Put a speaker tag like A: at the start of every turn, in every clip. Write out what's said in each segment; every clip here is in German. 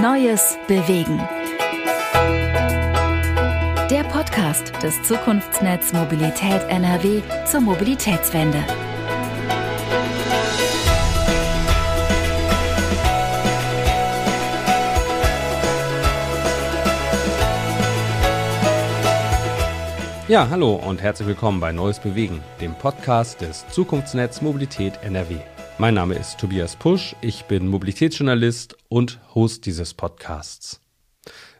A: Neues bewegen. Der Podcast des Zukunftsnetz Mobilität NRW zur Mobilitätswende.
B: Ja, hallo und herzlich willkommen bei Neues Bewegen, dem Podcast des Zukunftsnetz Mobilität NRW. Mein Name ist Tobias Pusch, ich bin Mobilitätsjournalist und Host dieses Podcasts.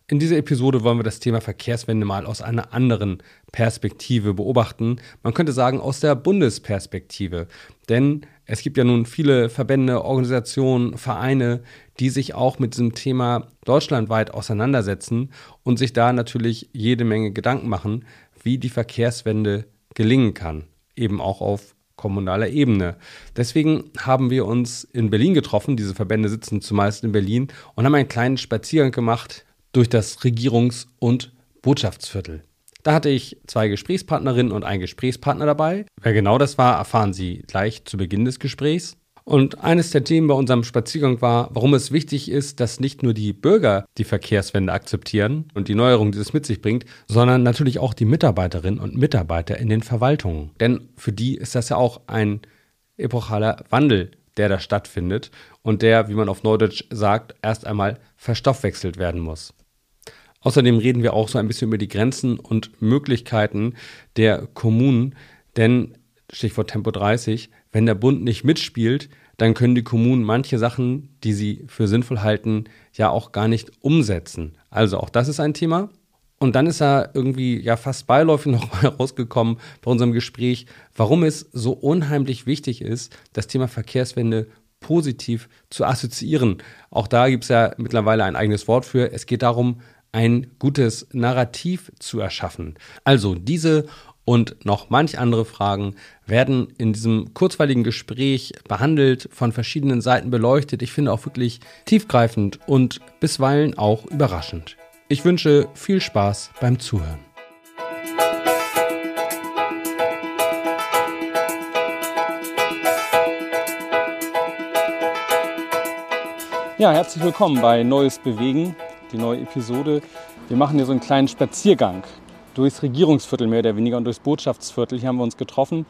B: In dieser Episode wollen wir das Thema Verkehrswende mal aus einer anderen Perspektive beobachten. Man könnte sagen aus der Bundesperspektive. Denn es gibt ja nun viele Verbände, Organisationen, Vereine, die sich auch mit diesem Thema deutschlandweit auseinandersetzen und sich da natürlich jede Menge Gedanken machen, wie die Verkehrswende gelingen kann, eben auch auf kommunaler Ebene. Deswegen haben wir uns in Berlin getroffen, diese Verbände sitzen zumeist in Berlin und haben einen kleinen Spaziergang gemacht durch das Regierungs- und Botschaftsviertel. Da hatte ich zwei Gesprächspartnerinnen und einen Gesprächspartner dabei. Wer genau das war, erfahren Sie gleich zu Beginn des Gesprächs. Und eines der Themen bei unserem Spaziergang war, warum es wichtig ist, dass nicht nur die Bürger die Verkehrswende akzeptieren und die Neuerung, die es mit sich bringt, sondern natürlich auch die Mitarbeiterinnen und Mitarbeiter in den Verwaltungen. Denn für die ist das ja auch ein epochaler Wandel, der da stattfindet und der, wie man auf Neudeutsch sagt, erst einmal verstoffwechselt werden muss. Außerdem reden wir auch so ein bisschen über die Grenzen und Möglichkeiten der Kommunen, denn Stichwort Tempo 30, wenn der Bund nicht mitspielt, dann können die Kommunen manche Sachen, die sie für sinnvoll halten, ja auch gar nicht umsetzen. Also auch das ist ein Thema. Und dann ist er irgendwie ja fast beiläufig nochmal rausgekommen bei unserem Gespräch, warum es so unheimlich wichtig ist, das Thema Verkehrswende positiv zu assoziieren. Auch da gibt es ja mittlerweile ein eigenes Wort für. Es geht darum, ein gutes Narrativ zu erschaffen. Also diese und noch manch andere Fragen werden in diesem kurzweiligen Gespräch behandelt, von verschiedenen Seiten beleuchtet. Ich finde auch wirklich tiefgreifend und bisweilen auch überraschend. Ich wünsche viel Spaß beim Zuhören. Ja, herzlich willkommen bei Neues Bewegen, die neue Episode. Wir machen hier so einen kleinen Spaziergang durchs Regierungsviertel mehr oder weniger und durchs Botschaftsviertel. Hier haben wir uns getroffen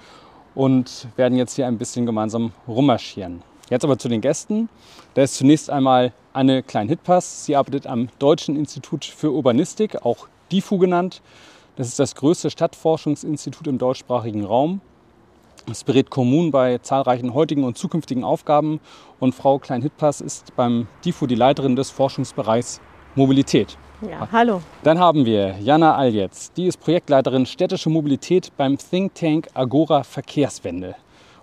B: und werden jetzt hier ein bisschen gemeinsam rummarschieren. Jetzt aber zu den Gästen. Da ist zunächst einmal Anne Klein-Hitpass. Sie arbeitet am Deutschen Institut für Urbanistik, auch DIFU genannt. Das ist das größte Stadtforschungsinstitut im deutschsprachigen Raum. Es berät Kommunen bei zahlreichen heutigen und zukünftigen Aufgaben. Und Frau Klein-Hitpass ist beim DIFU die Leiterin des Forschungsbereichs Mobilität.
C: Ja, hallo.
B: Dann haben wir Jana Aljetz. Die ist Projektleiterin städtische Mobilität beim Think Tank Agora Verkehrswende.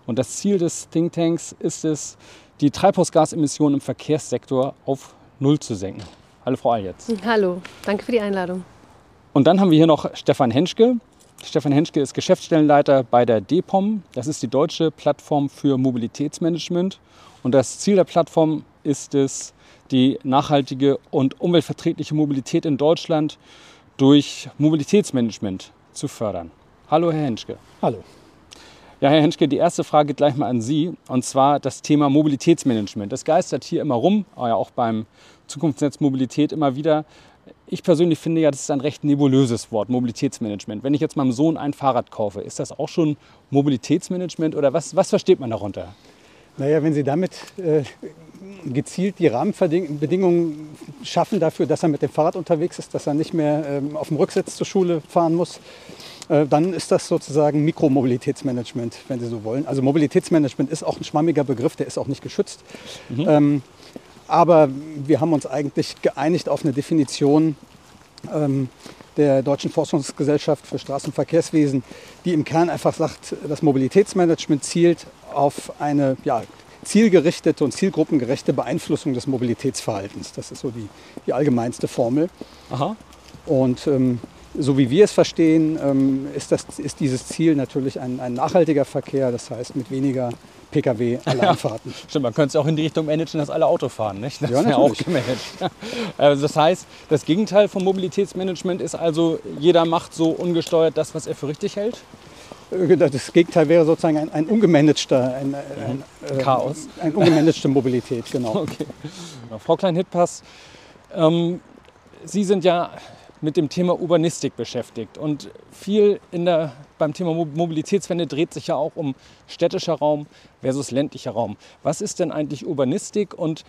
B: Und das Ziel des Think Tanks ist es, die Treibhausgasemissionen im Verkehrssektor auf Null zu senken. Hallo Frau Aljetz.
C: Hallo, danke für die Einladung.
B: Und dann haben wir hier noch Stefan Henschke. Stefan Henschke ist Geschäftsstellenleiter bei der DEPOM. Das ist die deutsche Plattform für Mobilitätsmanagement. Und das Ziel der Plattform ist es, die nachhaltige und umweltverträgliche Mobilität in Deutschland durch Mobilitätsmanagement zu fördern. Hallo, Herr Henschke.
D: Hallo.
B: Ja, Herr Henschke, die erste Frage gleich mal an Sie, und zwar das Thema Mobilitätsmanagement. Das geistert hier immer rum, auch beim Zukunftsnetz Mobilität immer wieder. Ich persönlich finde ja, das ist ein recht nebulöses Wort, Mobilitätsmanagement. Wenn ich jetzt meinem Sohn ein Fahrrad kaufe, ist das auch schon Mobilitätsmanagement oder was, was versteht man darunter?
D: Naja, wenn Sie damit äh, gezielt die Rahmenbedingungen schaffen dafür, dass er mit dem Fahrrad unterwegs ist, dass er nicht mehr ähm, auf dem Rücksitz zur Schule fahren muss, äh, dann ist das sozusagen Mikromobilitätsmanagement, wenn Sie so wollen. Also Mobilitätsmanagement ist auch ein schwammiger Begriff, der ist auch nicht geschützt. Mhm. Ähm, aber wir haben uns eigentlich geeinigt auf eine Definition ähm, der Deutschen Forschungsgesellschaft für Straßenverkehrswesen, die im Kern einfach sagt, das Mobilitätsmanagement zielt auf eine ja, zielgerichtete und zielgruppengerechte Beeinflussung des Mobilitätsverhaltens. Das ist so die, die allgemeinste Formel. Aha. Und ähm, so wie wir es verstehen, ähm, ist, das, ist dieses Ziel natürlich ein, ein nachhaltiger Verkehr, das heißt mit weniger Pkw-Alleinfahrten.
B: Ja, stimmt, man könnte es auch in die Richtung managen, dass alle Auto fahren. Nicht? Das ja, ist ja auch gemanagt. Also das heißt, das Gegenteil vom Mobilitätsmanagement ist also, jeder macht so ungesteuert das, was er für richtig hält?
D: Äh, das Gegenteil wäre sozusagen ein, ein ungemanagter, ein, ein,
B: ein Chaos.
D: Äh, eine ungemanagte Mobilität, genau.
B: Okay. Frau Klein-Hitpass,
E: Ähm, Sie sind ja mit dem Thema Urbanistik beschäftigt und viel in der, beim Thema Mobilitätswende dreht sich ja auch um städtischer Raum versus ländlicher Raum. Was ist denn eigentlich Urbanistik und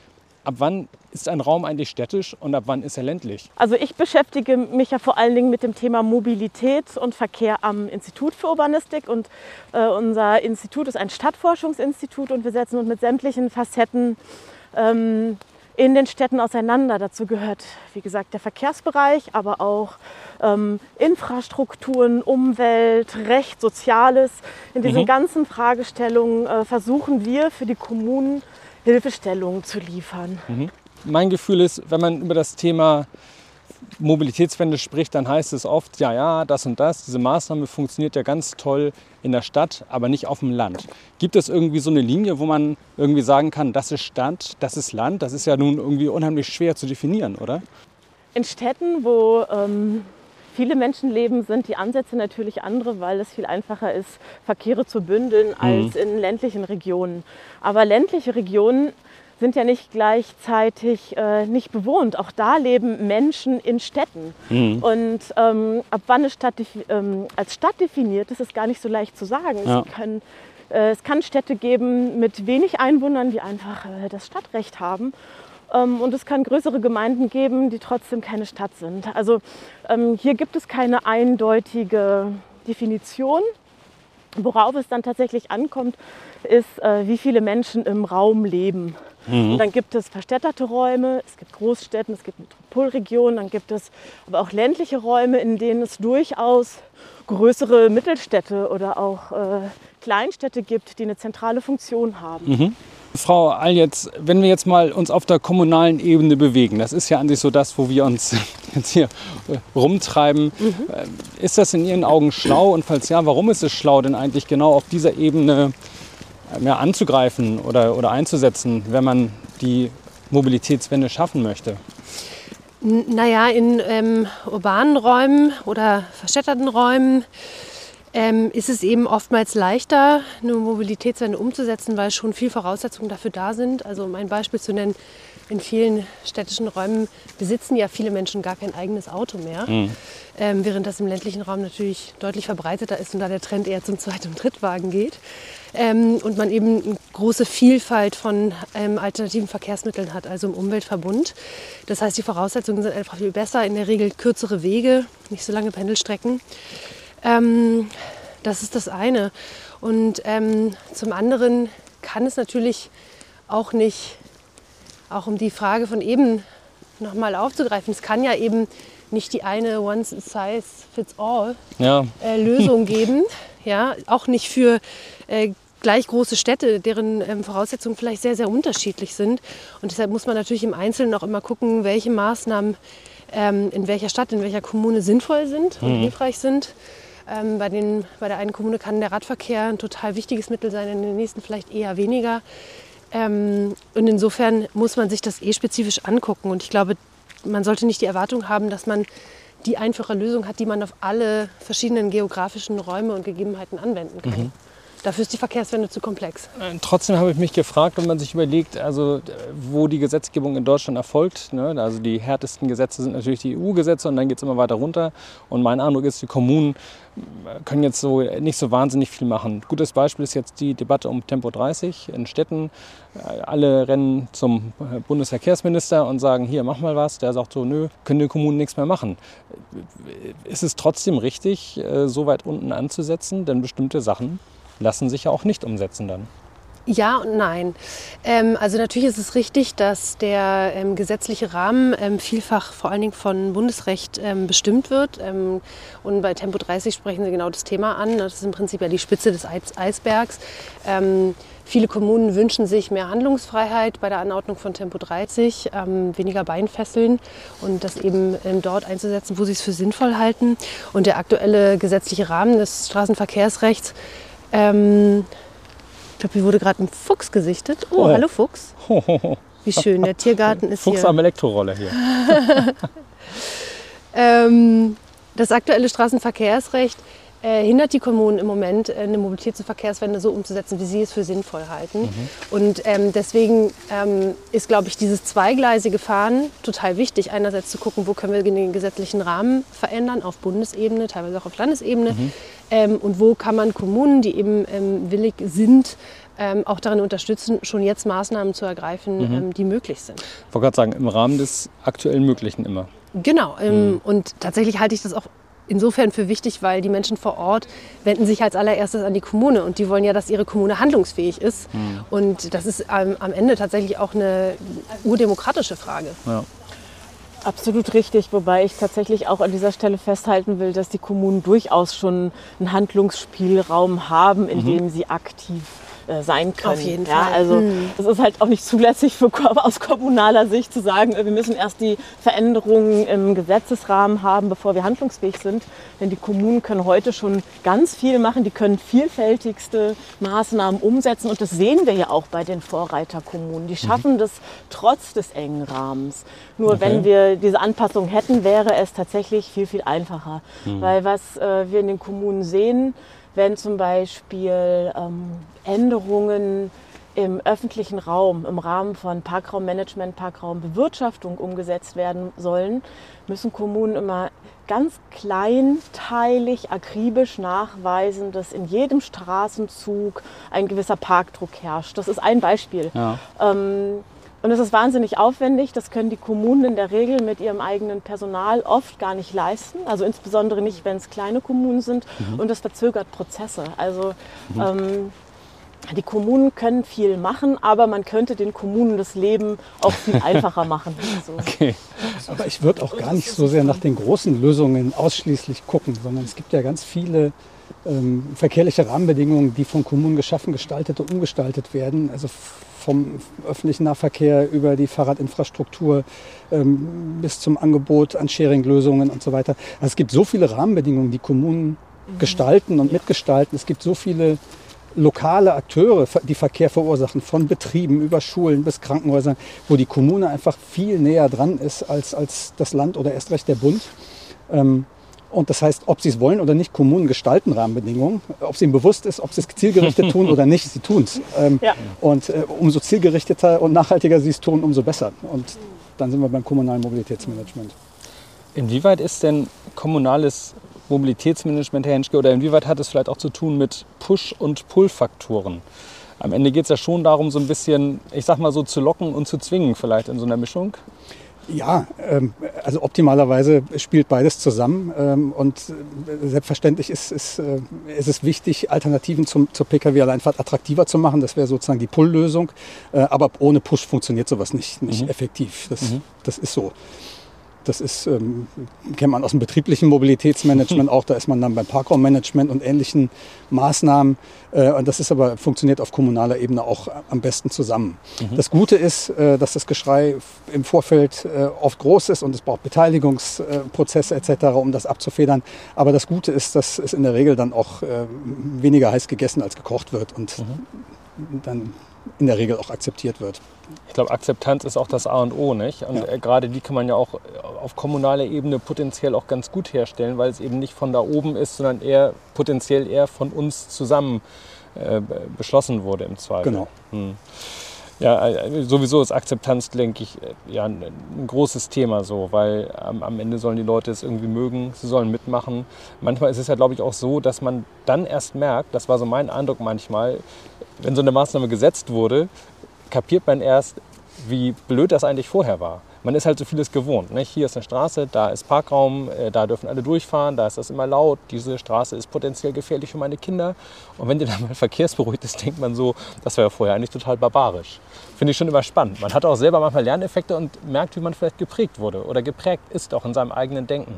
E: ab wann ist ein Raum eigentlich städtisch und ab wann ist er ländlich?
C: Also ich beschäftige mich ja vor allen Dingen mit dem Thema Mobilität und Verkehr am Institut für Urbanistik und äh, unser Institut ist ein Stadtforschungsinstitut und wir setzen uns mit sämtlichen Facetten ähm, in den Städten auseinander. Dazu gehört, wie gesagt, der Verkehrsbereich, aber auch ähm, Infrastrukturen, Umwelt, Recht, Soziales. In diesen mhm. ganzen Fragestellungen äh, versuchen wir für die Kommunen Hilfestellungen zu liefern.
E: Mhm. Mein Gefühl ist, wenn man über das Thema Mobilitätswende spricht, dann heißt es oft, ja, ja, das und das, diese Maßnahme funktioniert ja ganz toll in der Stadt, aber nicht auf dem Land. Gibt es irgendwie so eine Linie, wo man irgendwie sagen kann, das ist Stadt, das ist Land? Das ist ja nun irgendwie unheimlich schwer zu definieren, oder?
C: In Städten, wo ähm, viele Menschen leben, sind die Ansätze natürlich andere, weil es viel einfacher ist, Verkehre zu bündeln als mhm. in ländlichen Regionen. Aber ländliche Regionen sind ja nicht gleichzeitig äh, nicht bewohnt. Auch da leben Menschen in Städten. Mhm. Und ähm, ab wann es Stadt, ähm, als Stadt definiert ist, ist gar nicht so leicht zu sagen. Ja. Es, können, äh, es kann Städte geben mit wenig Einwohnern, die einfach äh, das Stadtrecht haben. Ähm, und es kann größere Gemeinden geben, die trotzdem keine Stadt sind. Also ähm, hier gibt es keine eindeutige Definition. Worauf es dann tatsächlich ankommt, ist, äh, wie viele Menschen im Raum leben. Mhm. Und dann gibt es verstädterte Räume, es gibt Großstädten, es gibt Metropolregionen, dann gibt es aber auch ländliche Räume, in denen es durchaus größere Mittelstädte oder auch äh, Kleinstädte gibt, die eine zentrale Funktion haben.
E: Mhm. Frau Aljetz, wenn wir jetzt mal uns auf der kommunalen Ebene bewegen, das ist ja an sich so das, wo wir uns jetzt hier äh, rumtreiben. Mhm. Äh, ist das in Ihren Augen schlau? Und falls ja, warum ist es schlau, denn eigentlich genau auf dieser Ebene mehr anzugreifen oder, oder einzusetzen, wenn man die Mobilitätswende schaffen möchte?
F: Naja, in ähm, urbanen Räumen oder verstädterten Räumen ähm, ist es eben oftmals leichter, eine Mobilitätswende umzusetzen, weil schon viele Voraussetzungen dafür da sind. Also um ein Beispiel zu nennen, in vielen städtischen Räumen besitzen ja viele Menschen gar kein eigenes Auto mehr, mhm. ähm, während das im ländlichen Raum natürlich deutlich verbreiteter ist und da der Trend eher zum Zweit- und Drittwagen geht. Ähm, und man eben eine große Vielfalt von ähm, alternativen Verkehrsmitteln hat, also im Umweltverbund. Das heißt, die Voraussetzungen sind einfach viel besser, in der Regel kürzere Wege, nicht so lange Pendelstrecken. Ähm, das ist das eine. Und ähm, zum anderen kann es natürlich auch nicht auch um die Frage von eben nochmal aufzugreifen, es kann ja eben nicht die eine One-Size-Fits-All-Lösung ja. äh, geben. Ja, auch nicht für äh, gleich große Städte, deren ähm, Voraussetzungen vielleicht sehr, sehr unterschiedlich sind. Und deshalb muss man natürlich im Einzelnen auch immer gucken, welche Maßnahmen ähm, in welcher Stadt, in welcher Kommune sinnvoll sind und mhm. hilfreich sind. Ähm, bei, den, bei der einen Kommune kann der Radverkehr ein total wichtiges Mittel sein, in der nächsten vielleicht eher weniger. Ähm, und insofern muss man sich das eh spezifisch angucken. Und ich glaube, man sollte nicht die Erwartung haben, dass man die einfache Lösung hat, die man auf alle verschiedenen geografischen Räume und Gegebenheiten anwenden kann. Mhm. Dafür ist die Verkehrswende zu komplex.
E: Äh, trotzdem habe ich mich gefragt, wenn man sich überlegt, also wo die Gesetzgebung in Deutschland erfolgt. Ne? Also die härtesten Gesetze sind natürlich die EU-Gesetze und dann geht es immer weiter runter. Und mein Eindruck ist, die Kommunen äh, können jetzt so nicht so wahnsinnig viel machen. Gutes Beispiel ist jetzt die Debatte um Tempo 30 in Städten. Äh, alle rennen zum Bundesverkehrsminister und sagen, hier, mach mal was. Der sagt so, nö, können die Kommunen nichts mehr machen. Ist es trotzdem richtig, so weit unten anzusetzen? Denn bestimmte Sachen lassen sich ja auch nicht umsetzen dann.
F: Ja und nein. Ähm, also natürlich ist es richtig, dass der ähm, gesetzliche Rahmen ähm, vielfach vor allen Dingen von Bundesrecht ähm, bestimmt wird. Ähm, und bei Tempo 30 sprechen Sie genau das Thema an. Das ist im Prinzip ja die Spitze des Eisbergs. Ähm, viele Kommunen wünschen sich mehr Handlungsfreiheit bei der Anordnung von Tempo 30, weniger Beinfesseln und das eben dort einzusetzen, wo sie es für sinnvoll halten. Und der aktuelle gesetzliche Rahmen des Straßenverkehrsrechts ähm, ich glaube, hier wurde gerade ein Fuchs gesichtet. Oh, oh. hallo Fuchs. Wie schön, der Tiergarten ist
E: Fuchs hier.
F: Fuchs
E: am Elektroroller hier.
F: ähm, das aktuelle Straßenverkehrsrecht äh, hindert die Kommunen im Moment, äh, eine Mobilitäts- und Verkehrswende so umzusetzen, wie sie es für sinnvoll halten. Mhm. Und ähm, deswegen ähm, ist, glaube ich, dieses zweigleisige Fahren total wichtig. Einerseits zu gucken, wo können wir den gesetzlichen Rahmen verändern, auf Bundesebene, teilweise auch auf Landesebene. Mhm. Ähm, und wo kann man Kommunen, die eben ähm, willig sind, ähm, auch darin unterstützen, schon jetzt Maßnahmen zu ergreifen, mhm. ähm, die möglich sind.
E: Ich wollte gerade sagen, im Rahmen des aktuell Möglichen immer.
F: Genau. Ähm, mhm. Und tatsächlich halte ich das auch insofern für wichtig, weil die Menschen vor Ort wenden sich als allererstes an die Kommune und die wollen ja, dass ihre Kommune handlungsfähig ist. Mhm. Und das ist ähm, am Ende tatsächlich auch eine urdemokratische Frage. Ja.
C: Absolut richtig, wobei ich tatsächlich auch an dieser Stelle festhalten will, dass die Kommunen durchaus schon einen Handlungsspielraum haben, in mhm. dem sie aktiv äh, sein können.
F: Auf jeden
C: ja,
F: Fall.
C: Also hm. es ist halt auch nicht zulässig für, aus kommunaler Sicht zu sagen, äh, wir müssen erst die Veränderungen im Gesetzesrahmen haben, bevor wir handlungsfähig sind. Denn die Kommunen können heute schon ganz viel machen, die können vielfältigste Maßnahmen umsetzen und das sehen wir ja auch bei den Vorreiterkommunen. Die schaffen mhm. das trotz des engen Rahmens. Nur okay. wenn wir diese Anpassung hätten, wäre es tatsächlich viel, viel einfacher. Mhm. Weil was äh, wir in den Kommunen sehen, wenn zum Beispiel ähm, Änderungen im öffentlichen Raum im Rahmen von Parkraummanagement, Parkraumbewirtschaftung umgesetzt werden sollen, müssen Kommunen immer ganz kleinteilig, akribisch nachweisen, dass in jedem Straßenzug ein gewisser Parkdruck herrscht. Das ist ein Beispiel. Ja. Ähm, und es ist wahnsinnig aufwendig. Das können die Kommunen in der Regel mit ihrem eigenen Personal oft gar nicht leisten. Also insbesondere nicht, wenn es kleine Kommunen sind. Mhm. Und das verzögert Prozesse. Also mhm. ähm, die Kommunen können viel machen, aber man könnte den Kommunen das Leben auch viel einfacher machen.
D: So. Okay. Aber ich würde auch gar nicht so sehr nach den großen Lösungen ausschließlich gucken, sondern es gibt ja ganz viele ähm, verkehrliche Rahmenbedingungen, die von Kommunen geschaffen, gestaltet und umgestaltet werden. Also vom öffentlichen Nahverkehr über die Fahrradinfrastruktur ähm, bis zum Angebot an Sharing-Lösungen und so weiter. Also es gibt so viele Rahmenbedingungen, die Kommunen mhm. gestalten und mitgestalten. Es gibt so viele lokale Akteure, die Verkehr verursachen, von Betrieben über Schulen bis Krankenhäusern, wo die Kommune einfach viel näher dran ist als, als das Land oder erst recht der Bund. Ähm, und das heißt, ob sie es wollen oder nicht, Kommunen gestalten Rahmenbedingungen. Ob es ihnen bewusst ist, ob sie es zielgerichtet tun oder nicht, sie tun es. Ähm, ja. Und äh, umso zielgerichteter und nachhaltiger sie es tun, umso besser. Und dann sind wir beim kommunalen Mobilitätsmanagement.
E: Inwieweit ist denn kommunales Mobilitätsmanagement, Herr Henschke, oder inwieweit hat es vielleicht auch zu tun mit Push- und Pull-Faktoren? Am Ende geht es ja schon darum, so ein bisschen, ich sag mal so, zu locken und zu zwingen, vielleicht in so einer Mischung.
D: Ja, ähm, also optimalerweise spielt beides zusammen ähm, und äh, selbstverständlich ist, ist, äh, ist es wichtig, Alternativen zum, zur Pkw-Alleinfahrt attraktiver zu machen. Das wäre sozusagen die Pull-Lösung. Äh, aber ohne Push funktioniert sowas nicht, nicht mhm. effektiv. Das, mhm. das ist so. Das ist, ähm, kennt man aus dem betrieblichen Mobilitätsmanagement auch. Da ist man dann beim Parkraummanagement und ähnlichen Maßnahmen. Äh, und das ist aber, funktioniert auf kommunaler Ebene auch am besten zusammen. Mhm. Das Gute ist, äh, dass das Geschrei im Vorfeld äh, oft groß ist und es braucht Beteiligungsprozesse etc., um das abzufedern. Aber das Gute ist, dass es in der Regel dann auch äh, weniger heiß gegessen als gekocht wird und mhm. dann in der Regel auch akzeptiert wird.
E: Ich glaube, Akzeptanz ist auch das A und O, nicht? Und ja. Äh, gerade die kann man ja auch äh, auf kommunaler Ebene potenziell auch ganz gut herstellen, weil es eben nicht von da oben ist, sondern eher potenziell eher von uns zusammen äh, beschlossen wurde im Zweifel.
D: Genau.
E: Hm. Ja, äh, sowieso ist Akzeptanz, denke ich, ja, ein, großes Thema so, weil am, am, Ende sollen die Leute es irgendwie mögen, sie sollen mitmachen. Manchmal ist es ja, glaube ich, auch so, dass man dann erst merkt, das war so mein Eindruck manchmal, wenn so eine Maßnahme gesetzt wurde, kapiert man erst, wie blöd das eigentlich vorher war. Man ist halt so vieles gewohnt. Ne? Hier ist eine Straße, da ist Parkraum, äh, da dürfen alle durchfahren, da ist das immer laut, diese Straße ist potenziell gefährlich für meine Kinder. Und wenn die dann mal verkehrsberuhigt ist, denkt man so, das war ja vorher eigentlich total barbarisch. Finde ich schon immer spannend. Man hat auch selber manchmal Lerneffekte und merkt, wie man vielleicht geprägt wurde oder geprägt ist auch in seinem eigenen Denken.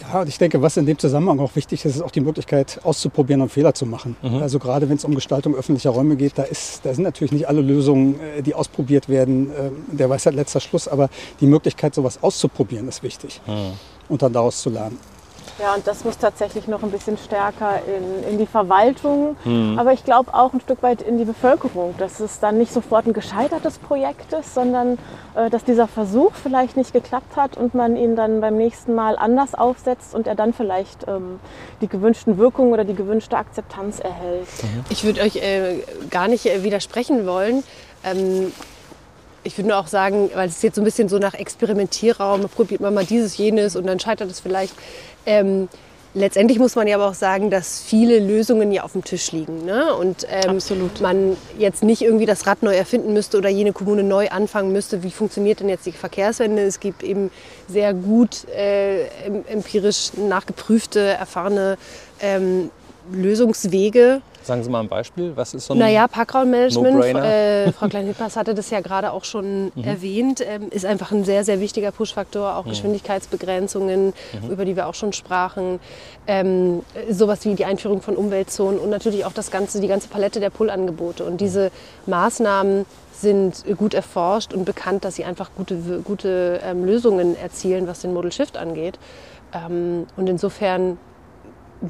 D: Ja, und ich denke, was in dem Zusammenhang auch wichtig ist, ist auch die Möglichkeit auszuprobieren und Fehler zu machen. Mhm. Also gerade wenn es um Gestaltung öffentlicher Räume geht, da, ist, da sind natürlich nicht alle Lösungen, äh, die ausprobiert werden, äh, der weiß halt letzter Schluss, aber die Möglichkeit, sowas auszuprobieren, ist wichtig mhm. und dann daraus zu lernen.
C: Ja, und das muss tatsächlich noch ein bisschen stärker in, in die Verwaltung, mhm. aber ich glaube auch ein Stück weit in die Bevölkerung, dass es dann nicht sofort ein gescheitertes Projekt ist, sondern äh, dass dieser Versuch vielleicht nicht geklappt hat und man ihn dann beim nächsten Mal anders aufsetzt und er dann vielleicht ähm, die gewünschten Wirkungen oder die gewünschte Akzeptanz erhält.
F: Mhm. Ich würde euch äh, gar nicht äh, widersprechen wollen. Ähm, ich würde nur auch sagen, weil es jetzt so ein bisschen so nach Experimentierraum, probiert man mal dieses, jenes und dann scheitert es vielleicht. Ähm, letztendlich muss man ja aber auch sagen, dass viele Lösungen ja auf dem Tisch liegen. Ne? Und ähm, man jetzt nicht irgendwie das Rad neu erfinden müsste oder jene Kommune neu anfangen müsste. Wie funktioniert denn jetzt die Verkehrswende? Es gibt eben sehr gut äh, empirisch nachgeprüfte, erfahrene ähm, Lösungswege
E: Sagen Sie mal ein Beispiel. Was ist so ein
F: Naja, Parkraummanagement, no äh, Frau Klein-Hippers hatte das ja gerade auch schon mhm. erwähnt, ähm, ist einfach ein sehr, sehr wichtiger Push-Faktor. Auch mhm. Geschwindigkeitsbegrenzungen, mhm. über die wir auch schon sprachen. Ähm, sowas wie die Einführung von Umweltzonen und natürlich auch das ganze, die ganze Palette der Pull-Angebote. Und diese Maßnahmen sind gut erforscht und bekannt, dass sie einfach gute, gute ähm, Lösungen erzielen, was den Model Shift angeht. Ähm, und insofern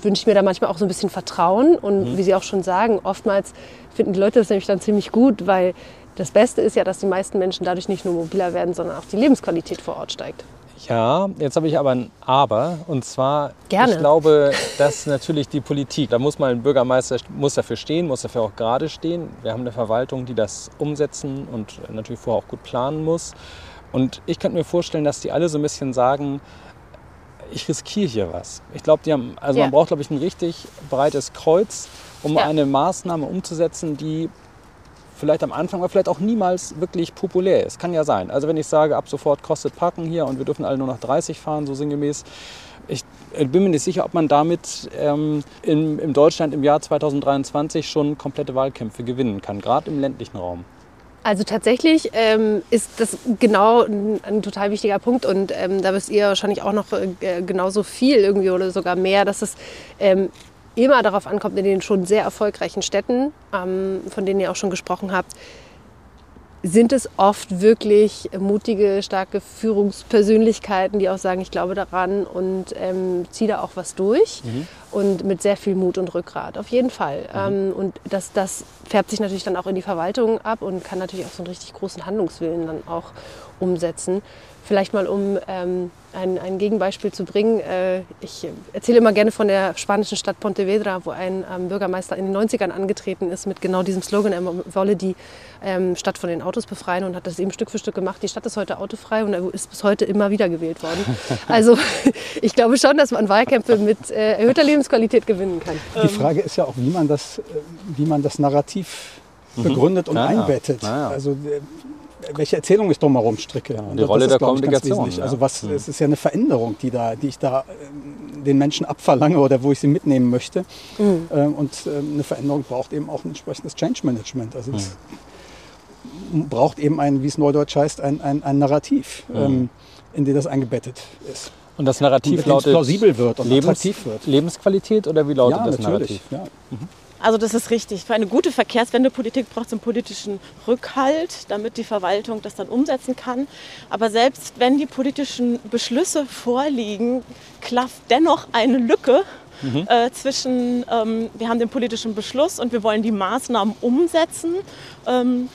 F: wünsche ich mir da manchmal auch so ein bisschen Vertrauen. Und mhm. wie Sie auch schon sagen, oftmals finden die Leute das nämlich dann ziemlich gut, weil das Beste ist ja, dass die meisten Menschen dadurch nicht nur mobiler werden, sondern auch die Lebensqualität vor Ort steigt.
E: Ja, jetzt habe ich aber ein Aber. Und zwar,
F: Gerne.
E: ich glaube, dass natürlich die Politik, da muss mal ein Bürgermeister muss dafür stehen, muss dafür auch gerade stehen. Wir haben eine Verwaltung, die das umsetzen und natürlich vorher auch gut planen muss. Und ich könnte mir vorstellen, dass die alle so ein bisschen sagen, ich riskiere hier was. Ich glaube, die haben, also ja. man braucht, glaube ich, ein richtig breites Kreuz, um ja. eine Maßnahme umzusetzen, die vielleicht am Anfang, aber vielleicht auch niemals wirklich populär ist. Kann ja sein. Also wenn ich sage, ab sofort kostet Parken hier und wir dürfen alle nur noch 30 fahren, so sinngemäß. Ich bin mir nicht sicher, ob man damit ähm, in, in Deutschland im Jahr 2023 schon komplette Wahlkämpfe gewinnen kann, gerade im ländlichen Raum.
F: Also tatsächlich ähm, ist das genau ein, ein, total wichtiger Punkt und ähm, da wisst ihr wahrscheinlich auch noch äh, genauso viel irgendwie oder sogar mehr, dass es ähm, immer darauf ankommt, in den schon sehr erfolgreichen Städten, ähm, von denen ihr auch schon gesprochen habt, sind es oft wirklich mutige, starke Führungspersönlichkeiten, die auch sagen, ich glaube daran und ähm, ziehe da auch was durch. Mhm. Und mit sehr viel Mut und Rückgrat, auf jeden Fall. Mhm. Ähm, und das, das färbt sich natürlich dann auch in die Verwaltung ab und kann natürlich auch so einen richtig großen Handlungswillen dann auch umsetzen. Vielleicht mal, um ähm, ein, ein Gegenbeispiel zu bringen. Äh, ich erzähle immer gerne von der spanischen Stadt Pontevedra, wo ein ähm, Bürgermeister in den 90ern angetreten ist mit genau diesem Slogan, er wolle die ähm, Stadt von den Autos befreien und hat das eben Stück für Stück gemacht. Die Stadt ist heute autofrei und er ist bis heute immer wieder gewählt worden. Also ich glaube schon, dass man Wahlkämpfe mit äh, erhöhter Lebensqualität gewinnen kann.
D: Die Frage ist ja auch, wie man das, äh, wie man das Narrativ mhm. begründet und ja, einbettet. Ja. Also äh, welche Erzählung ich drumherum stricke.
E: Ja, die Rolle ist, der Kommunikation.
D: Ja. Also was, mhm. es ist ja eine Veränderung, die, da, die ich da äh, den Menschen abverlange oder wo ich sie mitnehmen möchte. Mhm. Ähm, und ähm, eine Veränderung braucht eben auch ein entsprechendes Change Management. Also es mhm. braucht eben ein, wie es neudeutsch heißt, ein, ein, ein Narrativ, mhm. ähm, in dem das eingebettet ist.
E: Und das Narrativ und lautet
D: plausibel wird und
E: Lebens attraktiv wird. Lebensqualität oder wie lautet
D: ja,
E: das
D: natürlich,
E: Narrativ?
D: Ja. Mhm.
C: Also das ist richtig. Für eine gute Verkehrswendepolitik braucht es einen politischen Rückhalt, damit die Verwaltung das dann umsetzen kann. Aber selbst wenn die politischen Beschlüsse vorliegen, klafft dennoch eine Lücke mhm. äh, zwischen, ähm, wir haben den politischen Beschluss und wir wollen die Maßnahmen umsetzen. Ähm,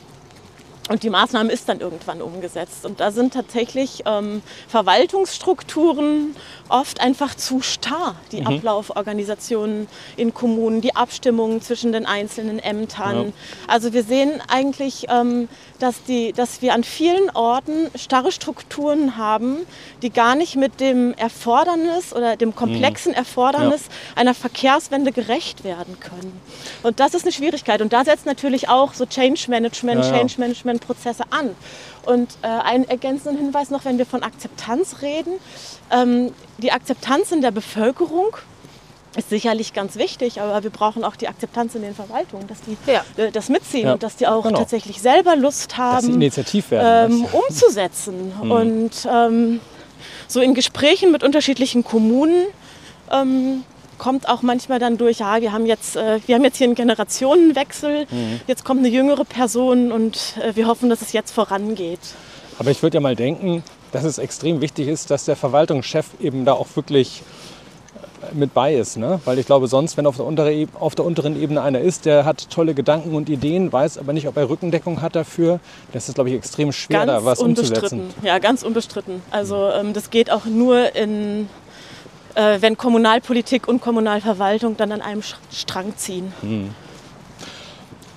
C: und die Maßnahme ist dann irgendwann umgesetzt. Und da sind tatsächlich ähm, Verwaltungsstrukturen oft einfach zu starr, die mhm. Ablauforganisationen in Kommunen, die Abstimmungen zwischen den einzelnen Ämtern. Ja. Also wir sehen eigentlich, ähm, dass, die, dass wir an vielen Orten starre Strukturen haben, die gar nicht mit dem Erfordernis oder dem komplexen mhm. Erfordernis ja. einer Verkehrswende gerecht werden können. Und das ist eine Schwierigkeit. Und da setzt natürlich auch so Change Management, ja, Change Management Prozesse an. Und äh, einen ergänzenden Hinweis noch, wenn wir von Akzeptanz reden. Ähm, die Akzeptanz in der Bevölkerung ist sicherlich ganz wichtig, aber wir brauchen auch die Akzeptanz in den Verwaltungen, dass die ja. äh, das mitziehen ja. und dass die auch genau. tatsächlich selber Lust haben,
E: Initiativ werden,
C: ähm, umzusetzen. Mhm. Und ähm, so in Gesprächen mit unterschiedlichen Kommunen ähm, kommt auch manchmal dann durch, ja, wir haben jetzt, äh, wir haben jetzt hier einen Generationenwechsel, mhm. jetzt kommt eine jüngere Person und äh, wir hoffen, dass es jetzt vorangeht.
E: Aber ich würde ja mal denken, dass es extrem wichtig ist, dass der Verwaltungschef eben da auch wirklich mit bei ist. Ne? Weil ich glaube, sonst, wenn auf der, untere, auf der unteren Ebene einer ist, der hat tolle Gedanken und Ideen, weiß aber nicht, ob er Rückendeckung hat dafür, das ist, glaube ich, extrem schwer,
C: ganz
E: da was
C: unbestritten.
E: umzusetzen.
C: Ja, ganz unbestritten. Also ähm, das geht auch nur in, äh, wenn Kommunalpolitik und Kommunalverwaltung dann an einem Strang ziehen.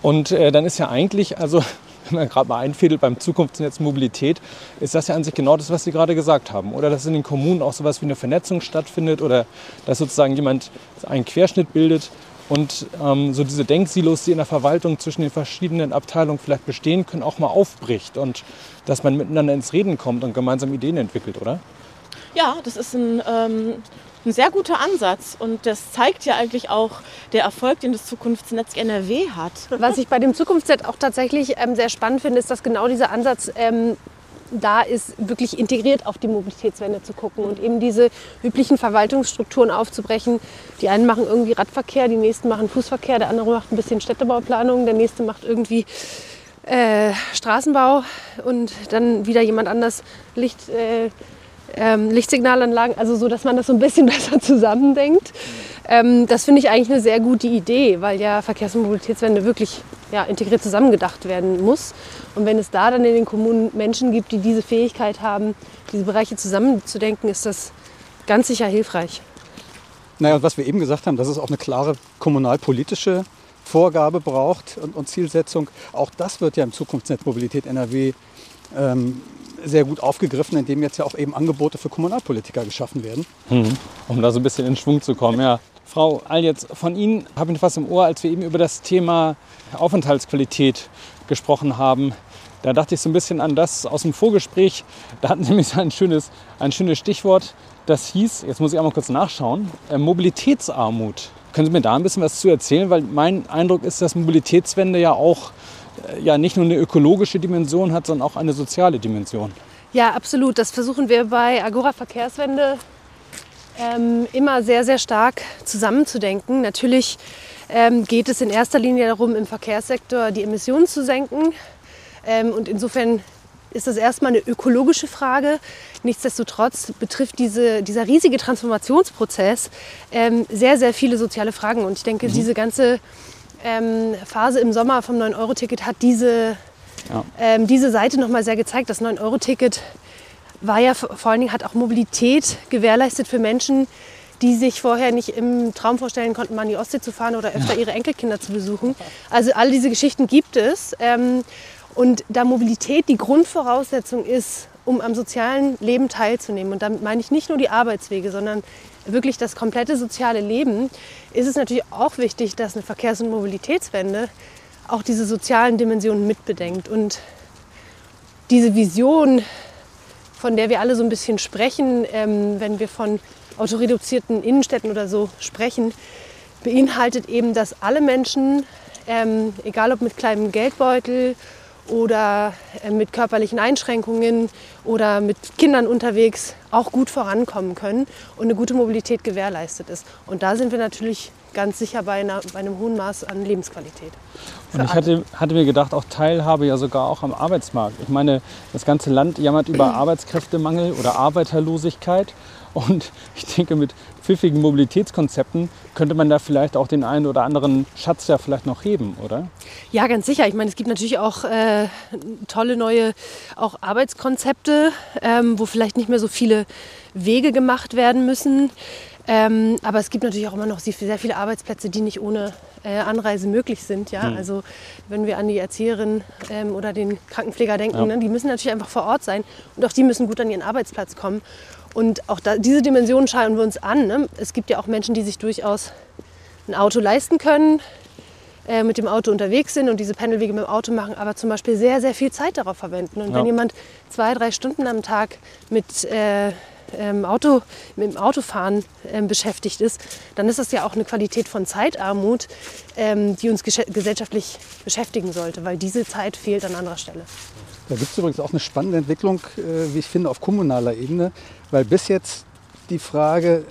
E: Und äh, dann ist ja eigentlich, also wenn man gerade mal einfädelt beim Zukunftsnetz Mobilität, ist das ja an sich genau das, was Sie gerade gesagt haben. Oder dass in den Kommunen auch sowas wie eine Vernetzung stattfindet oder dass sozusagen jemand einen Querschnitt bildet und ähm, so diese Denksilos, die in der Verwaltung zwischen den verschiedenen Abteilungen vielleicht bestehen können, auch mal aufbricht und dass man miteinander ins Reden kommt und gemeinsam Ideen entwickelt, oder?
C: Ja, das ist ein, ähm, ein sehr guter Ansatz und das zeigt ja eigentlich auch der Erfolg, den das Zukunftsnetz NRW hat.
F: Was ich bei dem Zukunftsset auch tatsächlich ähm, sehr spannend finde, ist, dass genau dieser Ansatz ähm, da ist, wirklich integriert auf die Mobilitätswende zu gucken und eben diese üblichen Verwaltungsstrukturen aufzubrechen. Die einen machen irgendwie Radverkehr, die nächsten machen Fußverkehr, der andere macht ein bisschen Städtebauplanung, der nächste macht irgendwie äh, Straßenbau und dann wieder jemand anders Licht, äh, ähm, Lichtsignalanlagen, also so, dass man das so ein bisschen besser zusammendenkt. Ähm, das finde ich eigentlich eine sehr gute Idee, weil ja Verkehrs- und Mobilitätswende wirklich ja, integriert zusammengedacht werden muss. Und wenn es da dann in den Kommunen Menschen gibt, die diese Fähigkeit haben, diese Bereiche zusammenzudenken, ist das ganz sicher hilfreich.
D: Naja, und was wir eben gesagt haben, dass es auch eine klare kommunalpolitische Vorgabe braucht und, und Zielsetzung. Auch das wird ja im Zukunftsnetz Mobilität NRW ähm, sehr gut aufgegriffen, indem jetzt ja auch eben Angebote für Kommunalpolitiker geschaffen werden.
E: um da so ein bisschen in Schwung zu kommen. Ja. Frau Aljetz, von Ihnen habe ich was im Ohr, als wir eben über das Thema Aufenthaltsqualität gesprochen haben. Da dachte ich so ein bisschen an das aus dem Vorgespräch. Da hatten Sie nämlich ein schönes, ein schönes Stichwort. Das hieß, jetzt muss ich einmal kurz nachschauen, äh, Mobilitätsarmut. Können Sie mir da ein bisschen was zu erzählen? Weil mein Eindruck ist, dass Mobilitätswende ja auch ja, nicht nur eine ökologische Dimension hat, sondern auch eine soziale Dimension.
F: Ja, absolut. Das versuchen wir bei Agora Verkehrswende ähm, immer sehr, sehr stark zusammenzudenken. Natürlich ähm, geht es in erster Linie darum, im Verkehrssektor die Emissionen zu senken. Ähm, und insofern ist das erstmal eine ökologische Frage. Nichtsdestotrotz betrifft diese, dieser riesige Transformationsprozess ähm, sehr, sehr viele soziale Fragen. Und ich denke, diese ganze ähm, Phase im Sommer vom 9-Euro-Ticket hat diese,
E: Ja.
F: ähm, diese Seite nochmal sehr gezeigt. Das 9-Euro-Ticket war ja vor allen Dingen, hat auch Mobilität gewährleistet für Menschen, die sich vorher nicht im Traum vorstellen konnten, mal an die Ostsee zu fahren oder öfter ihre Enkelkinder zu besuchen. Also all diese Geschichten gibt es. Ähm, und da Mobilität die Grundvoraussetzung ist, um am sozialen Leben teilzunehmen, und damit meine ich nicht nur die Arbeitswege, sondern wirklich das komplette soziale Leben, ist es natürlich auch wichtig, dass eine Verkehrs- und Mobilitätswende auch diese sozialen Dimensionen mitbedenkt. Und diese Vision, von der wir alle so ein bisschen sprechen, ähm, wenn wir von autoreduzierten Innenstädten oder so sprechen, beinhaltet eben, dass alle Menschen, ähm, egal ob mit kleinem Geldbeutel oder äh, mit körperlichen Einschränkungen oder mit Kindern unterwegs, auch gut vorankommen können und eine gute Mobilität gewährleistet ist. Und da sind wir natürlich ganz sicher bei, einer, bei einem hohen Maß an Lebensqualität.
E: Und ich hatte, hatte mir gedacht, auch Teilhabe ja sogar auch am Arbeitsmarkt. Ich meine, das ganze Land jammert über Arbeitskräftemangel oder Arbeiterlosigkeit. Und ich denke, mit pfiffigen Mobilitätskonzepten könnte man da vielleicht auch den einen oder anderen Schatz ja vielleicht noch heben, oder?
F: Ja, ganz sicher. Ich meine, es gibt natürlich auch äh, tolle neue auch Arbeitskonzepte, ähm, wo vielleicht nicht mehr so viele Wege gemacht werden müssen. Ähm, aber es gibt natürlich auch immer noch sehr viele Arbeitsplätze, die nicht ohne äh, Anreise möglich sind. Ja? Also wenn wir an die Erzieherin ähm, oder den Krankenpfleger denken,
E: Ja.
F: ne, die müssen natürlich einfach vor Ort sein und auch die müssen gut an ihren Arbeitsplatz kommen. Und auch da, diese Dimension schauen wir uns an. Ne? Es gibt ja auch Menschen, die sich durchaus ein Auto leisten können, äh, mit dem Auto unterwegs sind und diese Pendelwege mit dem Auto machen, aber zum Beispiel sehr, sehr viel Zeit darauf verwenden. Und
E: Ja.
F: wenn jemand zwei, drei Stunden am Tag mit, äh, ähm, Auto, mit dem Autofahren ähm, beschäftigt ist, dann ist das ja auch eine Qualität von Zeitarmut, ähm, die uns gesellschaftlich beschäftigen sollte, weil diese Zeit fehlt an anderer Stelle.
D: Da gibt es übrigens auch eine spannende Entwicklung, äh, wie ich finde, auf kommunaler Ebene, weil bis jetzt die Frage,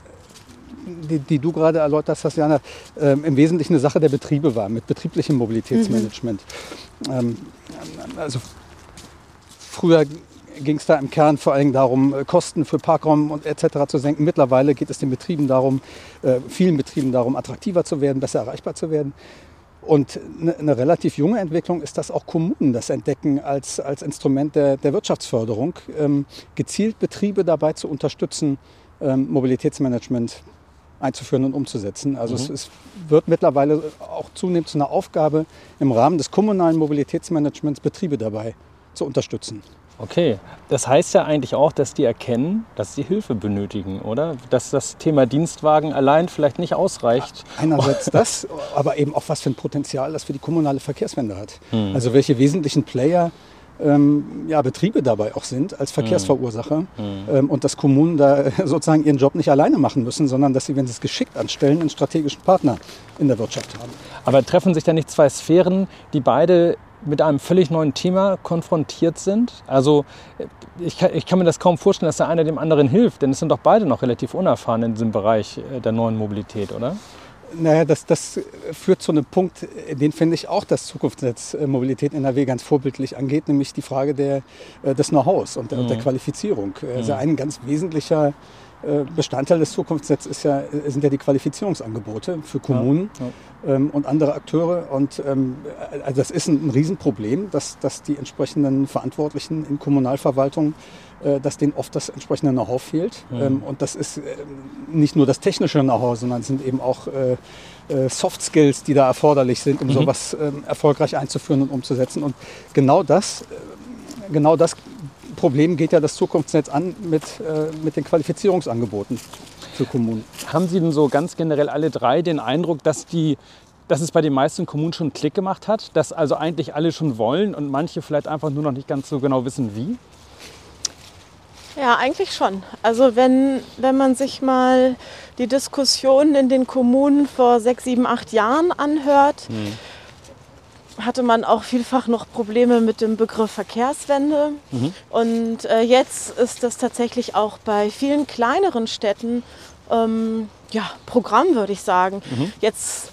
D: die, die du gerade erläutert hast, Jana, ähm, im Wesentlichen eine Sache der Betriebe war, mit betrieblichem Mobilitätsmanagement. Ähm, also früher ging es da im Kern vor allem darum, äh, Kosten für Parkraum und etc. zu senken. Mittlerweile geht es den Betrieben darum, äh, vielen Betrieben darum, attraktiver zu werden, besser erreichbar zu werden. Und eine, eine relativ junge Entwicklung ist, dass auch Kommunen das entdecken als, als Instrument der, der Wirtschaftsförderung, ähm, gezielt Betriebe dabei zu unterstützen, ähm, Mobilitätsmanagement einzuführen und umzusetzen. Also mhm. es, es, wird mittlerweile auch zunehmend zu einer Aufgabe im Rahmen des kommunalen Mobilitätsmanagements Betriebe dabei zu unterstützen.
E: Okay, das heißt ja eigentlich auch, dass die erkennen, dass sie Hilfe benötigen, oder? Dass das Thema Dienstwagen allein vielleicht nicht ausreicht.
D: Einerseits das, aber eben auch was für ein Potenzial das für die kommunale Verkehrswende hat. Hm. Also welche wesentlichen Player ähm, ja, Betriebe dabei auch sind als Verkehrsverursacher mhm. ähm, und dass Kommunen da sozusagen ihren Job nicht alleine machen müssen, sondern dass sie, wenn sie es geschickt anstellen, einen strategischen Partner in der Wirtschaft haben.
E: Aber treffen sich da nicht zwei Sphären, die beide mit einem völlig neuen Thema konfrontiert sind. Also ich kann, ich kann, mir das kaum vorstellen, dass der eine dem anderen hilft, denn es sind doch beide noch relativ unerfahren in diesem Bereich äh, der neuen Mobilität, oder?
D: Naja, das, das führt zu einem Punkt, den finde ich auch das Zukunftsnetz äh, Mobilität NRW ganz vorbildlich angeht, nämlich die Frage der, äh, des Know-hows und, mhm. der Qualifizierung. Also ein ganz wesentlicher Bestandteil des Zukunftsnetzes ja, sind ja die Qualifizierungsangebote für Kommunen ja, ja. Ähm, und andere Akteure. Und ähm, also das ist ein, Riesenproblem, dass, dass die entsprechenden Verantwortlichen in Kommunalverwaltungen, äh, dass denen oft das entsprechende Know-how fehlt. Mhm. Und das ist äh, nicht nur das technische Know-how, sondern es sind eben auch äh, äh, Soft Skills, die da erforderlich sind, um mhm. sowas ähm, erfolgreich einzuführen und umzusetzen. Und genau das, äh, genau das Problem geht ja das Zukunftsnetz an mit, äh, mit den Qualifizierungsangeboten für Kommunen.
E: Haben Sie denn so ganz generell alle drei den Eindruck, dass, die, dass es bei den meisten Kommunen schon einen Klick gemacht hat? Dass also eigentlich alle schon wollen und manche vielleicht einfach nur noch nicht ganz so genau wissen, wie?
C: Ja, eigentlich schon. Also wenn, wenn man sich mal die Diskussionen in den Kommunen vor sechs, sieben, acht Jahren anhört, hm hatte man auch vielfach noch Probleme mit dem Begriff Verkehrswende. Mhm. Und äh, jetzt ist das tatsächlich auch bei vielen kleineren Städten ähm, ja, Programm, würde ich sagen. Mhm. Jetzt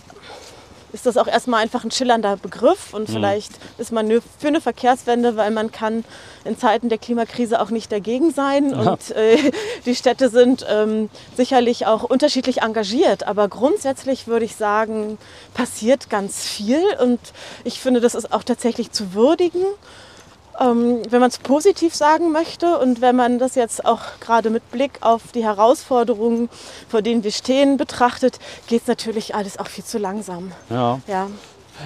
C: ist das auch erstmal einfach ein schillernder Begriff und mhm. vielleicht ist man für eine Verkehrswende, weil man kann in Zeiten der Klimakrise auch nicht dagegen sein ja. und äh, die Städte sind ähm, sicherlich auch unterschiedlich engagiert, aber grundsätzlich würde ich sagen, passiert ganz viel und ich finde, das ist auch tatsächlich zu würdigen ähm, wenn man es positiv sagen möchte und wenn man das jetzt auch gerade mit Blick auf die Herausforderungen, vor denen wir stehen, betrachtet, geht es natürlich alles auch viel zu langsam.
E: Ja. ja.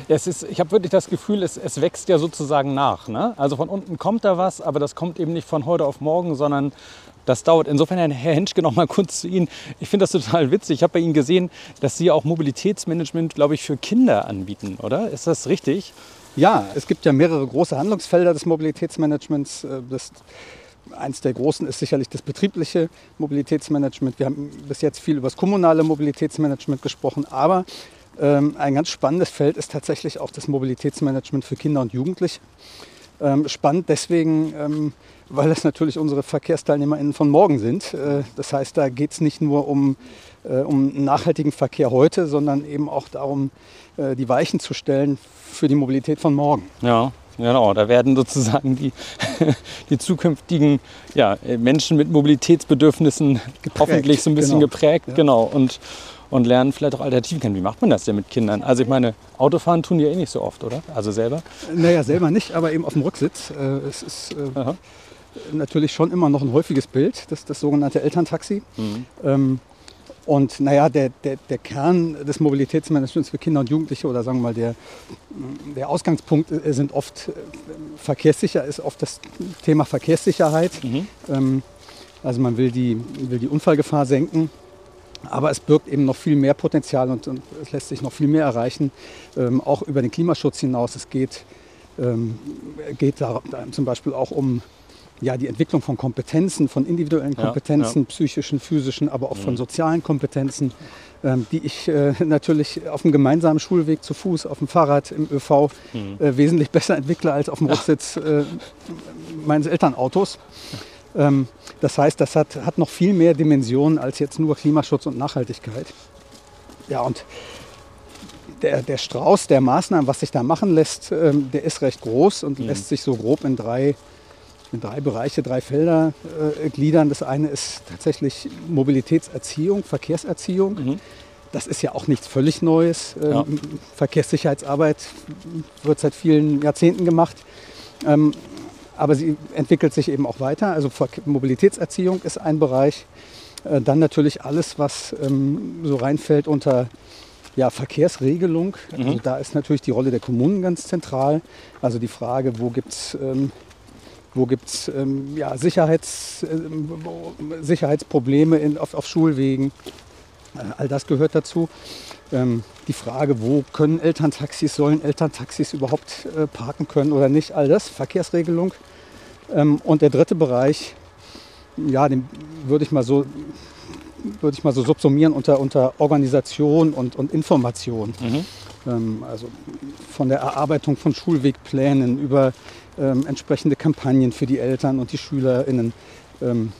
E: Es ist, ich habe wirklich das Gefühl, es, es wächst ja sozusagen nach. Ne? Also von unten kommt da was, aber das kommt eben nicht von heute auf morgen, sondern das dauert. Insofern, Herr Henschke, noch mal kurz zu Ihnen. Ich finde das total witzig. Ich habe bei Ihnen gesehen, dass Sie auch Mobilitätsmanagement, glaube ich, für Kinder anbieten, oder? Ist das richtig?
D: Ja, es gibt ja mehrere große Handlungsfelder des Mobilitätsmanagements. Äh, das, eins der großen ist sicherlich das betriebliche Mobilitätsmanagement. Wir haben bis jetzt viel über das kommunale Mobilitätsmanagement gesprochen, aber ähm, ein ganz spannendes Feld ist tatsächlich auch das Mobilitätsmanagement für Kinder und Jugendliche. Ähm, spannend deswegen, ähm, weil es natürlich unsere VerkehrsteilnehmerInnen von morgen sind. Äh, das heißt, da geht es nicht nur um, äh, um nachhaltigen Verkehr heute, sondern eben auch darum, äh, die Weichen zu stellen für die Mobilität von morgen.
E: Ja, Genau, da werden sozusagen die, die zukünftigen ja, Menschen mit Mobilitätsbedürfnissen geprägt, hoffentlich so ein bisschen genau. geprägt. Ja. Genau. Und, und lernen vielleicht auch Alternativen kennen. Wie macht man das denn mit Kindern? Also ich meine, Autofahren tun die ja eh nicht so oft, oder? Also selber?
D: Naja, selber nicht, aber eben auf dem Rücksitz. Äh, es ist äh, natürlich schon immer noch ein häufiges Bild, das, das sogenannte Elterntaxi. Mhm. Ähm, und naja, der, der, der Kern des Mobilitätsmanagements für Kinder und Jugendliche oder sagen wir mal der, der Ausgangspunkt äh, sind oft äh, verkehrssicher, ist oft das Thema Verkehrssicherheit. Mhm. Ähm, also man will die, will die Unfallgefahr senken. Aber es birgt eben noch viel mehr Potenzial und, und es lässt sich noch viel mehr erreichen, ähm, auch über den Klimaschutz hinaus. Es geht, ähm, geht da, da zum Beispiel auch um ja, die Entwicklung von Kompetenzen, von individuellen Kompetenzen, ja, ja. psychischen, physischen, aber auch von mhm. sozialen Kompetenzen, ähm, die ich äh, natürlich auf dem gemeinsamen Schulweg zu Fuß, auf dem Fahrrad, im ÖV mhm. äh, wesentlich besser entwickle als auf dem Rücksitz äh, meines Elternautos. Ähm, das heißt, das hat, hat noch viel mehr Dimensionen als jetzt nur Klimaschutz und Nachhaltigkeit. Ja, und der, der Strauß der Maßnahmen, was sich da machen lässt, ähm, der ist recht groß und mhm. lässt sich so grob in drei in drei Bereiche, drei Felder äh, gliedern. Das eine ist tatsächlich Mobilitätserziehung, Verkehrserziehung. Mhm. Das ist ja auch nichts völlig Neues. Ähm, ja. Verkehrssicherheitsarbeit wird seit vielen Jahrzehnten gemacht. Ähm, aber sie entwickelt sich eben auch weiter. Also Mobilitätserziehung ist ein Bereich. Äh, dann natürlich alles, was ähm, so reinfällt unter ja, Verkehrsregelung. Mhm. Also da ist natürlich die Rolle der Kommunen ganz zentral. Also die Frage, wo gibt es ähm, wo gibt's, ähm, ja, Sicherheits, äh, Sicherheitsprobleme in, auf, auf Schulwegen. Äh, all das gehört dazu. Ähm, die Frage, wo können Elterntaxis, sollen Elterntaxis überhaupt äh, parken können oder nicht, all das, Verkehrsregelung. Ähm, und der dritte Bereich, ja, den würde ich mal so würde ich mal so subsumieren unter, unter Organisation und, und Information. Mhm. Ähm, also von der Erarbeitung von Schulwegplänen über ähm, entsprechende Kampagnen für die Eltern und die SchülerInnen. Ähm,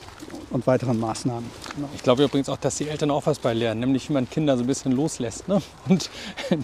D: und weiteren Maßnahmen.
E: Genau. Ich glaube übrigens auch, dass die Eltern auch was bei lernen, nämlich wie man Kinder so ein bisschen loslässt ne? und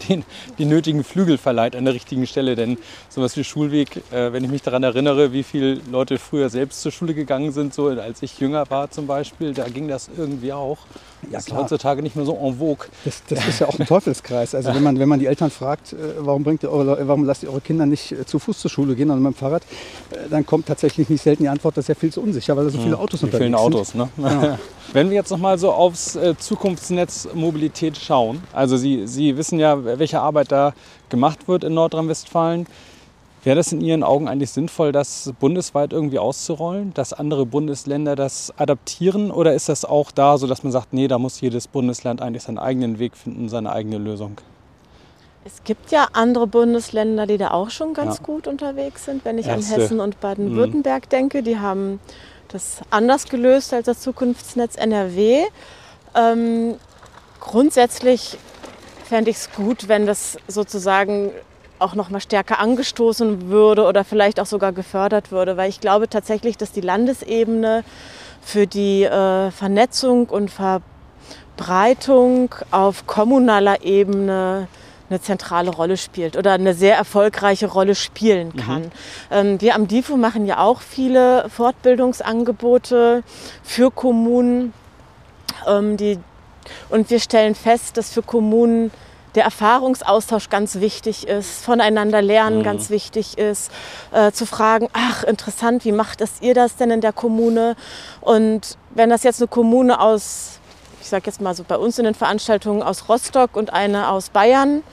E: den, die nötigen Flügel verleiht an der richtigen Stelle. Denn sowas wie Schulweg, äh, wenn ich mich daran erinnere, wie viele Leute früher selbst zur Schule gegangen sind, so als ich jünger war zum Beispiel, da ging das irgendwie auch. Ja, das ist heutzutage nicht mehr so en vogue.
D: Das, das ist ja auch ein Teufelskreis. Also wenn man, wenn man die Eltern fragt, äh, warum, bringt ihr eure, warum lasst ihr eure Kinder nicht äh, zu Fuß zur Schule gehen oder mit dem Fahrrad, äh, dann kommt tatsächlich nicht selten die Antwort, das ist ja viel zu unsicher, weil da so viele hm, Autos unterwegs
E: sind. Autos, ne? Ja. Wenn wir jetzt noch mal so aufs Zukunftsnetz Mobilität schauen, also Sie, Sie wissen ja, welche Arbeit da gemacht wird in Nordrhein-Westfalen. Wäre das in Ihren Augen eigentlich sinnvoll, das bundesweit irgendwie auszurollen, dass andere Bundesländer das adaptieren? Oder ist das auch da so, dass man sagt, nee, da muss jedes Bundesland eigentlich seinen eigenen Weg finden, seine eigene Lösung?
C: Es gibt ja andere Bundesländer, die da auch schon ganz ja. gut unterwegs sind. Wenn ich Erste. an Hessen und Baden-Württemberg mhm. denke, die haben das anders gelöst als das Zukunftsnetz NRW. Ähm, grundsätzlich fände ich es gut, wenn das sozusagen auch noch mal stärker angestoßen würde oder vielleicht auch sogar gefördert würde, weil ich glaube tatsächlich, dass die Landesebene für die äh, Vernetzung und Verbreitung auf kommunaler Ebene eine zentrale Rolle spielt oder eine sehr erfolgreiche Rolle spielen mhm. kann. Mhm. Ähm, wir am DIFO machen ja auch viele Fortbildungsangebote für Kommunen, ähm, die, und wir stellen fest, dass für Kommunen der Erfahrungsaustausch ganz wichtig ist, voneinander lernen mhm. ganz wichtig ist, äh, zu fragen, ach interessant, wie macht es ihr das denn in der Kommune? Und wenn das jetzt eine Kommune aus, ich sage jetzt mal so bei uns in den Veranstaltungen aus Rostock und eine aus Bayern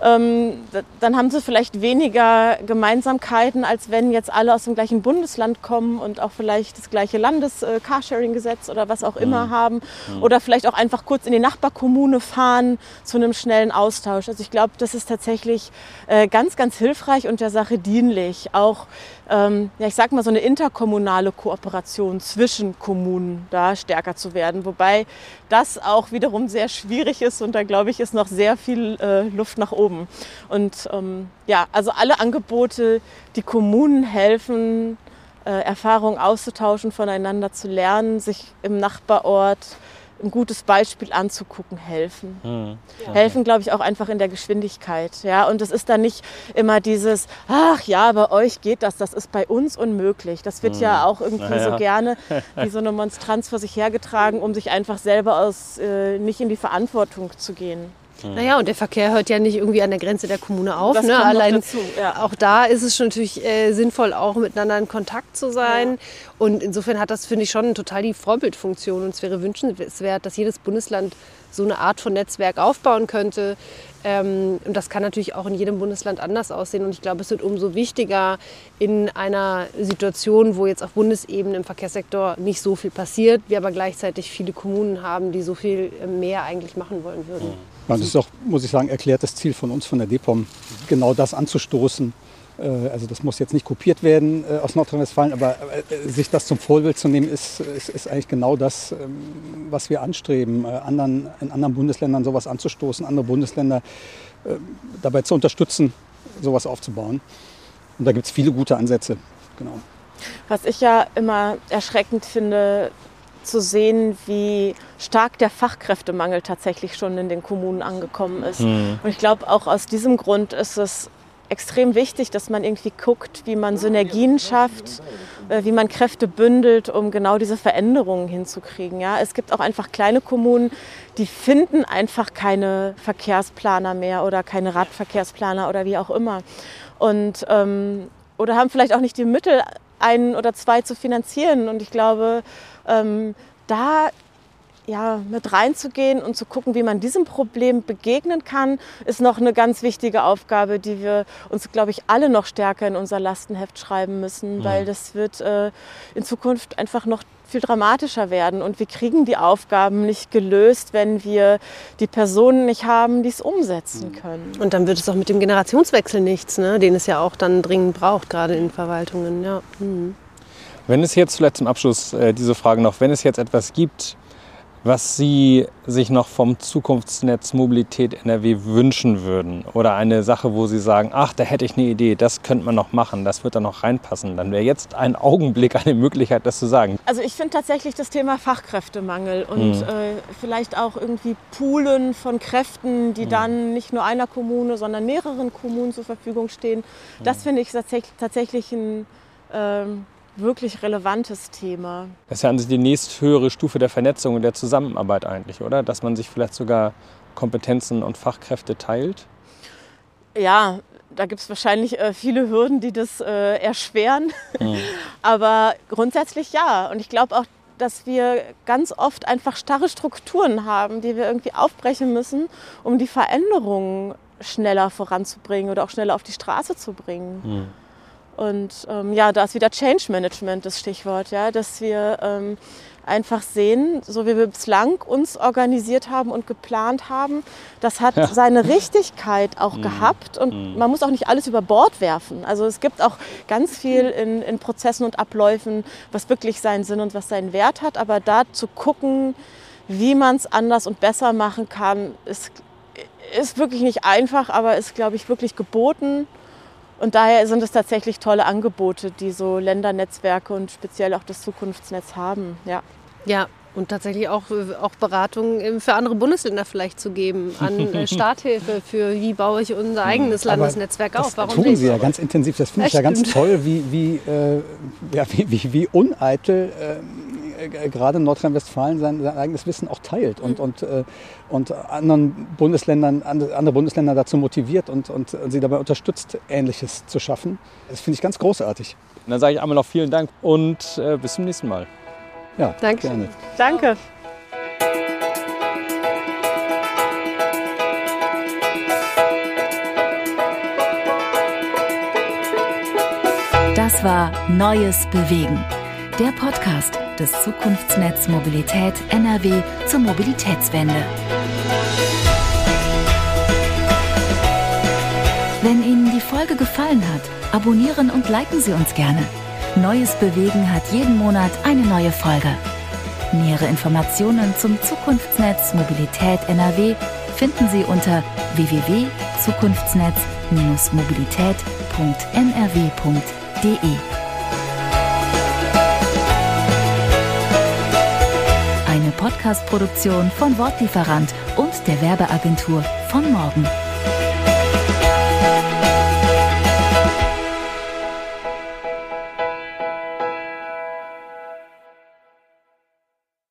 C: ähm, dann haben sie vielleicht weniger Gemeinsamkeiten, als wenn jetzt alle aus dem gleichen Bundesland kommen und auch vielleicht das gleiche Landes-Carsharing-Gesetz oder was auch immer mhm. haben. Mhm. Oder vielleicht auch einfach kurz in die Nachbarkommune fahren zu einem schnellen Austausch. Also ich glaube, das ist tatsächlich äh, ganz, ganz hilfreich und der Sache dienlich. Auch ähm, ja, ich sag mal, so eine interkommunale Kooperation zwischen Kommunen da stärker zu werden. Wobei das auch wiederum sehr schwierig ist und da glaube ich, ist noch sehr viel äh, Luft nach oben. Und ähm, ja, also alle Angebote, die Kommunen helfen, äh, Erfahrungen auszutauschen, voneinander zu lernen, sich im Nachbarort ein gutes Beispiel anzugucken, helfen. Mhm. Ja. Helfen, glaube ich, auch einfach in der Geschwindigkeit. Ja? Und es ist dann nicht immer dieses, ach ja, bei euch geht das, das ist bei uns unmöglich. Das wird mhm. ja auch irgendwie ja. so gerne wie so eine Monstranz vor sich hergetragen, um sich einfach selber aus, äh, nicht in die Verantwortung zu gehen.
F: Mhm. Naja, und der Verkehr hört ja nicht irgendwie an der Grenze der Kommune auf. Das ne? Allein dazu, ja. auch da ist es schon natürlich äh, sinnvoll, auch miteinander in Kontakt zu sein. Ja. Und insofern hat das, finde ich, schon total die Vorbildfunktion. Und es wäre wünschenswert, dass jedes Bundesland so eine Art von Netzwerk aufbauen könnte. Ähm, und das kann natürlich auch in jedem Bundesland anders aussehen. Und ich glaube, es wird umso wichtiger in einer Situation, wo jetzt auf Bundesebene im Verkehrssektor nicht so viel passiert, wir aber gleichzeitig viele Kommunen haben, die so viel mehr eigentlich machen wollen würden. Mhm.
D: Ja, das ist auch, muss ich sagen, erklärtes Ziel von uns, von der DEPOM, genau das anzustoßen. Äh, also das muss jetzt nicht kopiert werden äh, aus Nordrhein-Westfalen, aber äh, sich das zum Vorbild zu nehmen, ist, ist, ist eigentlich genau das, ähm, was wir anstreben, anderen, in anderen Bundesländern sowas anzustoßen, andere Bundesländer dabei zu unterstützen, sowas aufzubauen. Und da gibt es viele gute Ansätze. Genau.
C: Was ich ja immer erschreckend finde, zu sehen, wie stark der Fachkräftemangel tatsächlich schon in den Kommunen angekommen ist. Mhm. Und ich glaube, auch aus diesem Grund ist es extrem wichtig, dass man irgendwie guckt, wie man Synergien schafft äh, wie man Kräfte bündelt, um genau diese Veränderungen hinzukriegen. Ja? Es gibt auch einfach kleine Kommunen, die finden einfach keine Verkehrsplaner mehr oder keine Radverkehrsplaner oder wie auch immer. Und, ähm, oder haben vielleicht auch nicht die Mittel, einen oder zwei zu finanzieren. Und ich glaube, ähm, da ja, mit reinzugehen und zu gucken, wie man diesem Problem begegnen kann, ist noch eine ganz wichtige Aufgabe, die wir uns, glaube ich, alle noch stärker in unser Lastenheft schreiben müssen, mhm. weil das wird äh, in Zukunft einfach noch viel dramatischer werden. Und wir kriegen die Aufgaben nicht gelöst, wenn wir die Personen nicht haben, die es umsetzen mhm. können.
F: Und dann wird es auch mit dem Generationswechsel nichts, ne? den es ja auch dann dringend braucht, gerade in Verwaltungen. Ja. Mhm.
E: Wenn es jetzt vielleicht zum Abschluss äh, diese Frage noch, wenn es jetzt etwas gibt, was Sie sich noch vom Zukunftsnetz Mobilität NRW wünschen würden. Oder eine Sache, wo Sie sagen, ach, da hätte ich eine Idee, das könnte man noch machen, das wird da noch reinpassen. Dann wäre jetzt ein Augenblick eine Möglichkeit, das zu sagen.
C: Also ich finde tatsächlich das Thema Fachkräftemangel und mhm. äh, vielleicht auch irgendwie Poolen von Kräften, die mhm. dann nicht nur einer Kommune, sondern mehreren Kommunen zur Verfügung stehen. Das mhm. finde ich tatsächlich, tatsächlich ein... Ähm, wirklich relevantes Thema.
E: Das ist ja an sich die nächsthöhere Stufe der Vernetzung und der Zusammenarbeit eigentlich, oder? Dass man sich vielleicht sogar Kompetenzen und Fachkräfte teilt?
C: Ja, da gibt es wahrscheinlich äh, viele Hürden, die das äh, erschweren. Mhm. Aber grundsätzlich ja. Und ich glaube auch, dass wir ganz oft einfach starre Strukturen haben, die wir irgendwie aufbrechen müssen, um die Veränderungen schneller voranzubringen oder auch schneller auf die Straße zu bringen. Mhm. Und ähm, ja, da ist wieder Change Management das Stichwort, ja, dass wir ähm, einfach sehen, so wie wir bislang uns organisiert haben und geplant haben, das hat ja. seine Richtigkeit auch mm. gehabt und mm. man muss auch nicht alles über Bord werfen. Also es gibt auch ganz viel in, in Prozessen und Abläufen, was wirklich seinen Sinn und was seinen Wert hat, aber da zu gucken, wie man es anders und besser machen kann, ist, ist wirklich nicht einfach, aber ist, glaube ich, wirklich geboten. Und daher sind es tatsächlich tolle Angebote, die so Ländernetzwerke und speziell auch das Zukunftsnetz haben. Ja,
F: ja und tatsächlich auch, auch Beratungen für andere Bundesländer vielleicht zu geben, an äh, Starthilfe für wie baue ich unser eigenes Landesnetzwerk auf.
D: Warum tun Sie ja ganz intensiv. Das finde ich ja ganz toll, wie, wie, äh, ja, wie, wie, wie uneitel äh, äh, gerade Nordrhein-Westfalen sein, sein, eigenes Wissen auch teilt und, mhm. und, äh, und anderen Bundesländern, andere Bundesländer dazu motiviert und, und sie dabei unterstützt, Ähnliches zu schaffen. Das finde ich ganz großartig.
E: dann sage ich einmal noch vielen Dank und äh, bis zum nächsten Mal.
D: Ja,
C: Danke. gerne. Danke.
A: Das war Neues Bewegen, der Podcast des Zukunftsnetz Mobilität NRW zur Mobilitätswende. Wenn Ihnen die Folge gefallen hat, abonnieren und liken Sie uns gerne. Neues Bewegen hat jeden Monat eine neue Folge. Nähere Informationen zum Zukunftsnetz Mobilität NRW finden Sie unter www.zukunftsnetz-mobilität.nrw.de. Eine Podcast-Produktion von Wortlieferant und der Werbeagentur von morgen.